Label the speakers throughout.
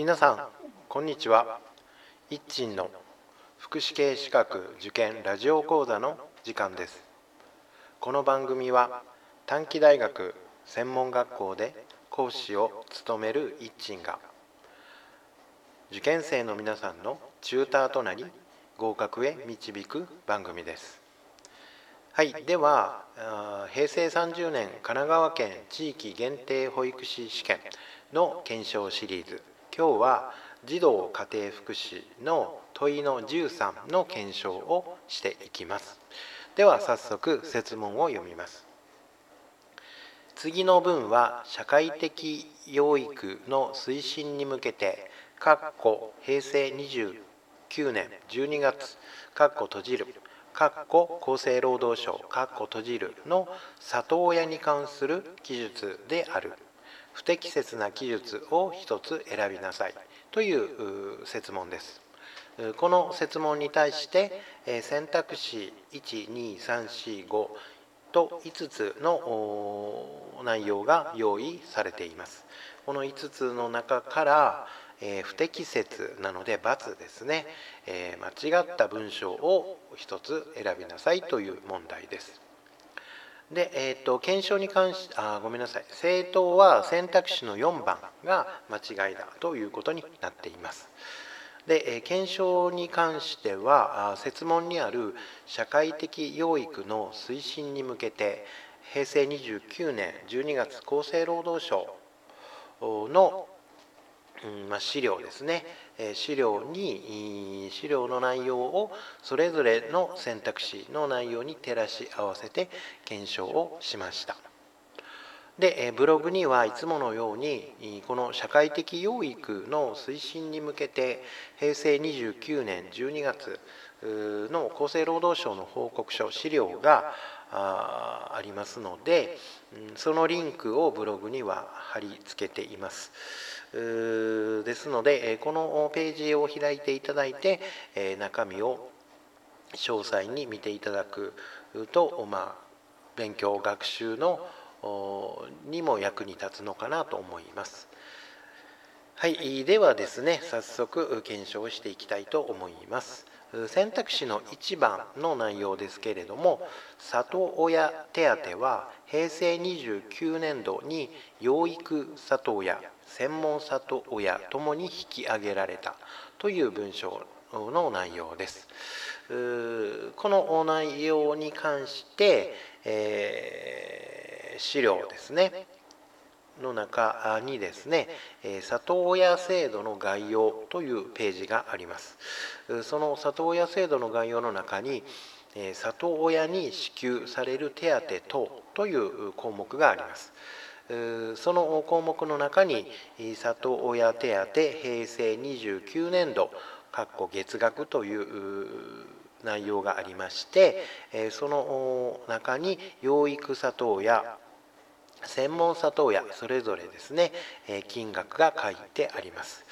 Speaker 1: 皆さんこんにちは。一鎮の福祉系資格受験ラジオ講座の時間です。この番組は短期大学専門学校で講師を務める一鎮が受験生の皆さんのチューターとなり合格へ導く番組です。はいでは平成30年神奈川県地域限定保育士試験の検証シリーズ。今日は児童家庭福祉の問いの13の検証をしていきます。では早速設問を読みます。次の文は社会的養育の推進に向けて平成29年12月閉じる厚生労働省閉じるの里親に関する記述である。不適切な記述を一つ選びなさいという設問です。この設問に対して選択肢12345と5つの内容が用意されています。この5つの中から不適切なので×ですね間違った文章を1つ選びなさいという問題です。で、えーと、検証に関しあごめんなさい正答は選択肢の4番が間違いだということになっています。で、え検証に関しては設問にある社会的養育の推進に向けて平成29年12月厚生労働省のうんまあ、資料ですね、資料に資料の内容をそれぞれの選択肢の内容に照らし合わせて検証をしましたでブログにはいつものようにこの社会的養育の推進に向けて平成29年12月の厚生労働省の報告書資料がありますのでそのリンクをブログには貼り付けています。ですのでこのページを開いていただいて中身を詳細に見ていただくと、まあ、勉強学習のにも役に立つのかなと思います。はい、ではですね早速検証していきたいと思います。選択肢の1番の内容ですけれども里親手当は平成29年度に養育里親専門里親ともに引き上げられたという文章の内容です。この内容に関して、えー、資料ですねの中にですね里親制度の概要というページがあります。その里親制度の概要の中に里親に支給される手当等という項目があります。その項目の中に里親手当平成29年度月額という内容がありましてその中に養育里親専門里親それぞれですね金額が書いてあります。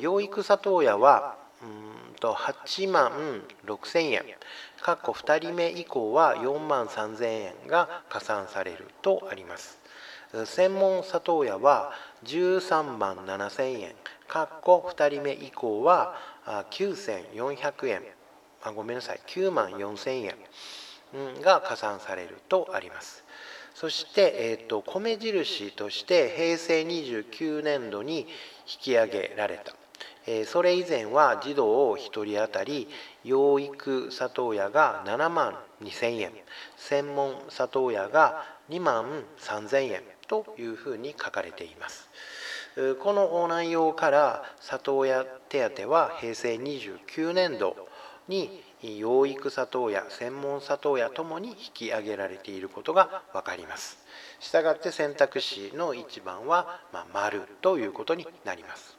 Speaker 1: 養育里親はうんと8万6000円。かっこ2人目以降は4万3000円が加算されるとあります。専門里親は13万7000円。かっこ2人目以降は9400円。あごめんなさい。9万4000円。が加算されるとあります。そして、えーと、米印として平成29年度に引き上げられた、えー、それ以前は児童1人当たり養育里親が7万2000円専門里親が2万3000円というふうに書かれています。この内容から里親手当は平成29年度に養育里親専門里親ともに引き上げられていることが分かります。したがって選択肢の1番は、まあ、丸ということになります。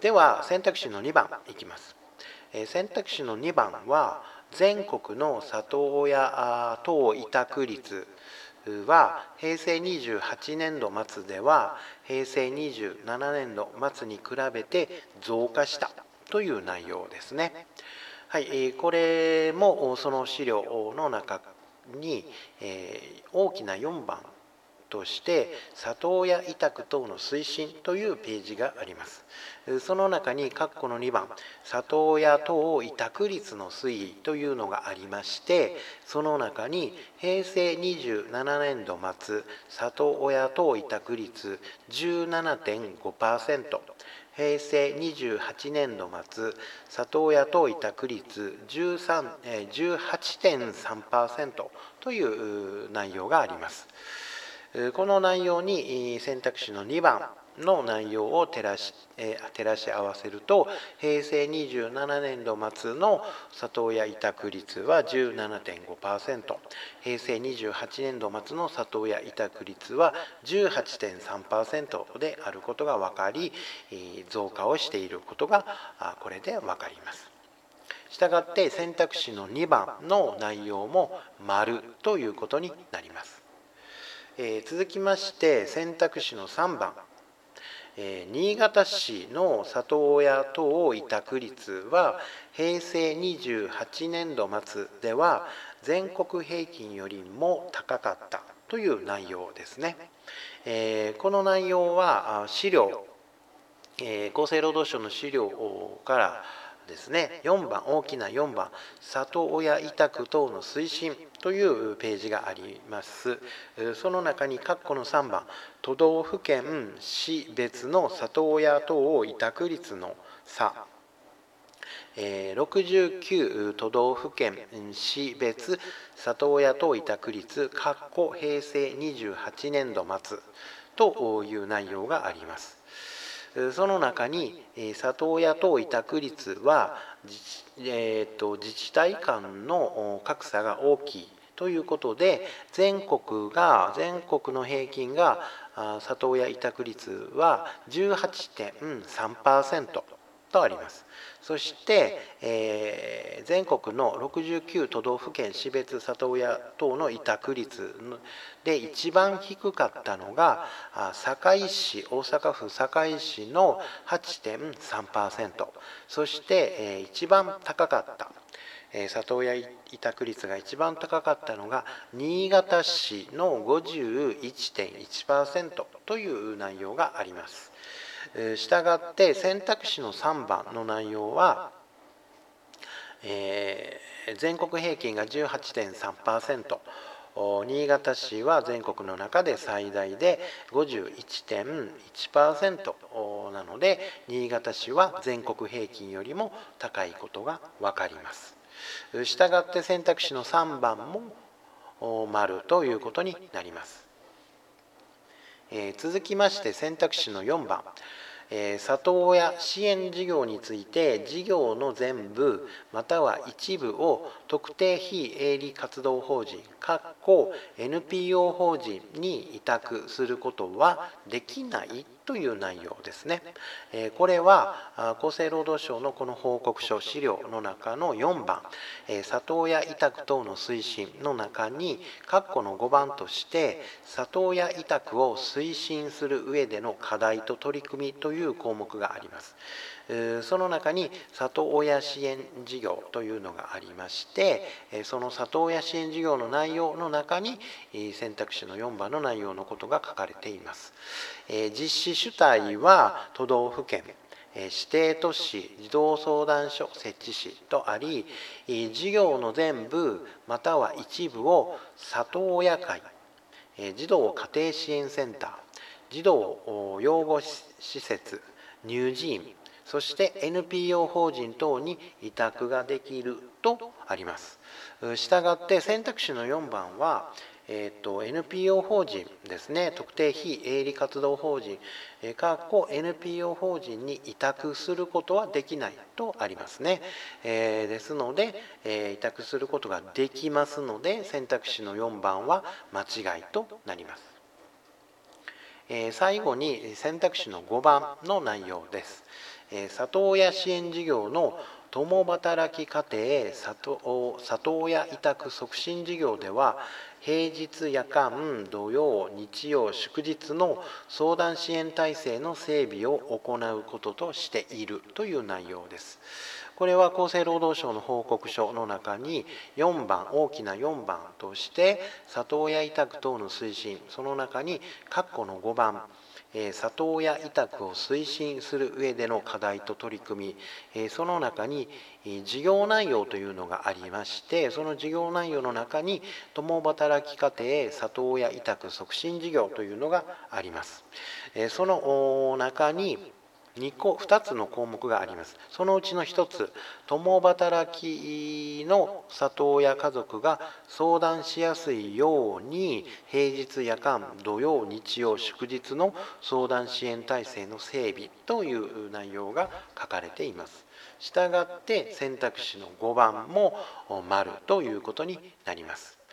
Speaker 1: では選択肢の2番いきます。選択肢の2番は全国の里親等委託率は平成28年度末では平成27年度末に比べて増加したという内容ですね。はい、これもその資料の中に大きな4番として里親委託等の推進というページがあります。その中に括弧の2番里親等委託率の推移というのがありましてその中に平成27年度末里親等委託率17.5%平成28年度末里親等委託率18.3%という内容があります。この内容に選択肢の2番の内容を照らし,、え照らし合わせると平成27年度末の里親委託率は17.5%平成28年度末の里親委託率は18.3%であることが分かり増加をしていることがこれで分かります。したがって選択肢の2番の内容も丸ということになります。えー、続きまして選択肢の3番、えー、新潟市の里親等委託率は平成28年度末では全国平均よりも高かったという内容ですね。えー、この内容は資料、え厚生労働省の資料からですね。4番大きな4番。里親委託等の推進というページがあります。その中に括弧の3番。都道府県市別の里親等委託率の差。69都道府県市別里親等委託率括弧平成28年度末という内容があります。その中に里親等委託率はえーと、自治体間の格差が大きいということで全国が全国の平均が里親委託率は18.3%とあります。そして、えー、全国の69都道府県市別里親等の委託率で一番低かったのが堺市大阪府堺市の8.3%そして、えー、一番高かった里親委託率が一番高かったのが新潟市の51.1%という内容があります。したがって選択肢の3番の内容は、えー、全国平均が18.3%新潟市は全国の中で最大で51.1%なので新潟市は全国平均よりも高いことが分かります。したがって選択肢の3番も丸ということになります。えー、続きまして選択肢の4番え里親支援事業について事業の全部または一部を特定非営利活動法人 NPO 法人に委託することはできないという内容ですね。これは厚生労働省のこの報告書資料の中の4番里親委託等の推進の中に括弧の5番として里親委託を推進する上での課題と取り組みという項目があります。その中に里親支援事業というのがありましてその里親支援事業の内容の中に選択肢の4番の内容のことが書かれています。実施主体は都道府県指定都市児童相談所設置市とあり事業の全部または一部を里親会児童家庭支援センター児童養護施設乳児院そして NPO 法人等に委託ができるとあります。したがって選択肢の4番は、えーと、NPO 法人ですね。特定非営利活動法人かっこ NPO 法人に委託することはできないとありますね、えー、ですので、えー、委託することができますので選択肢の4番は間違いとなります、えー、最後に選択肢の5番の内容です。里親支援事業の共働き家庭里里親委託促進事業では平日夜間土曜日曜祝日の相談支援体制の整備を行うこととしているという内容です。これは厚生労働省の報告書の中に4番大きな4番として里親委託等の推進その中に括弧の5番里親委託を推進する上での課題と取り組みその中に事業内容というのがありましてその事業内容の中に共働き家庭里親委託促進事業というのがあります。その中に2個2つの項目があります。そのうちの1つ共働きの里親家族が相談しやすいように平日夜間土曜日曜祝日の相談支援体制の整備という内容が書かれています。したがって選択肢の5番も丸ということになります。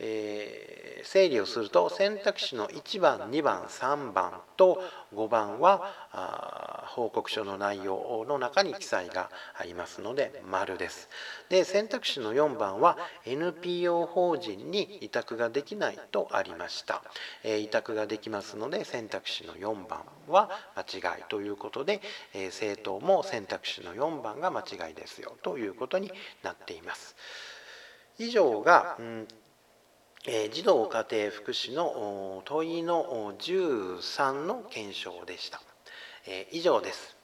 Speaker 1: えー、整理をすると選択肢の1番2番3番と5番は報告書の内容の中に記載がありますので丸です。で選択肢の4番は NPO 法人に委託ができないとありました。えー、委託ができますので選択肢の4番は間違いということで、えー、政党も選択肢の4番が間違いですよということになっています。以上が、うん児童家庭福祉の問いの13の検証でした。え以上です。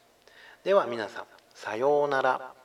Speaker 1: では皆さん、さようなら。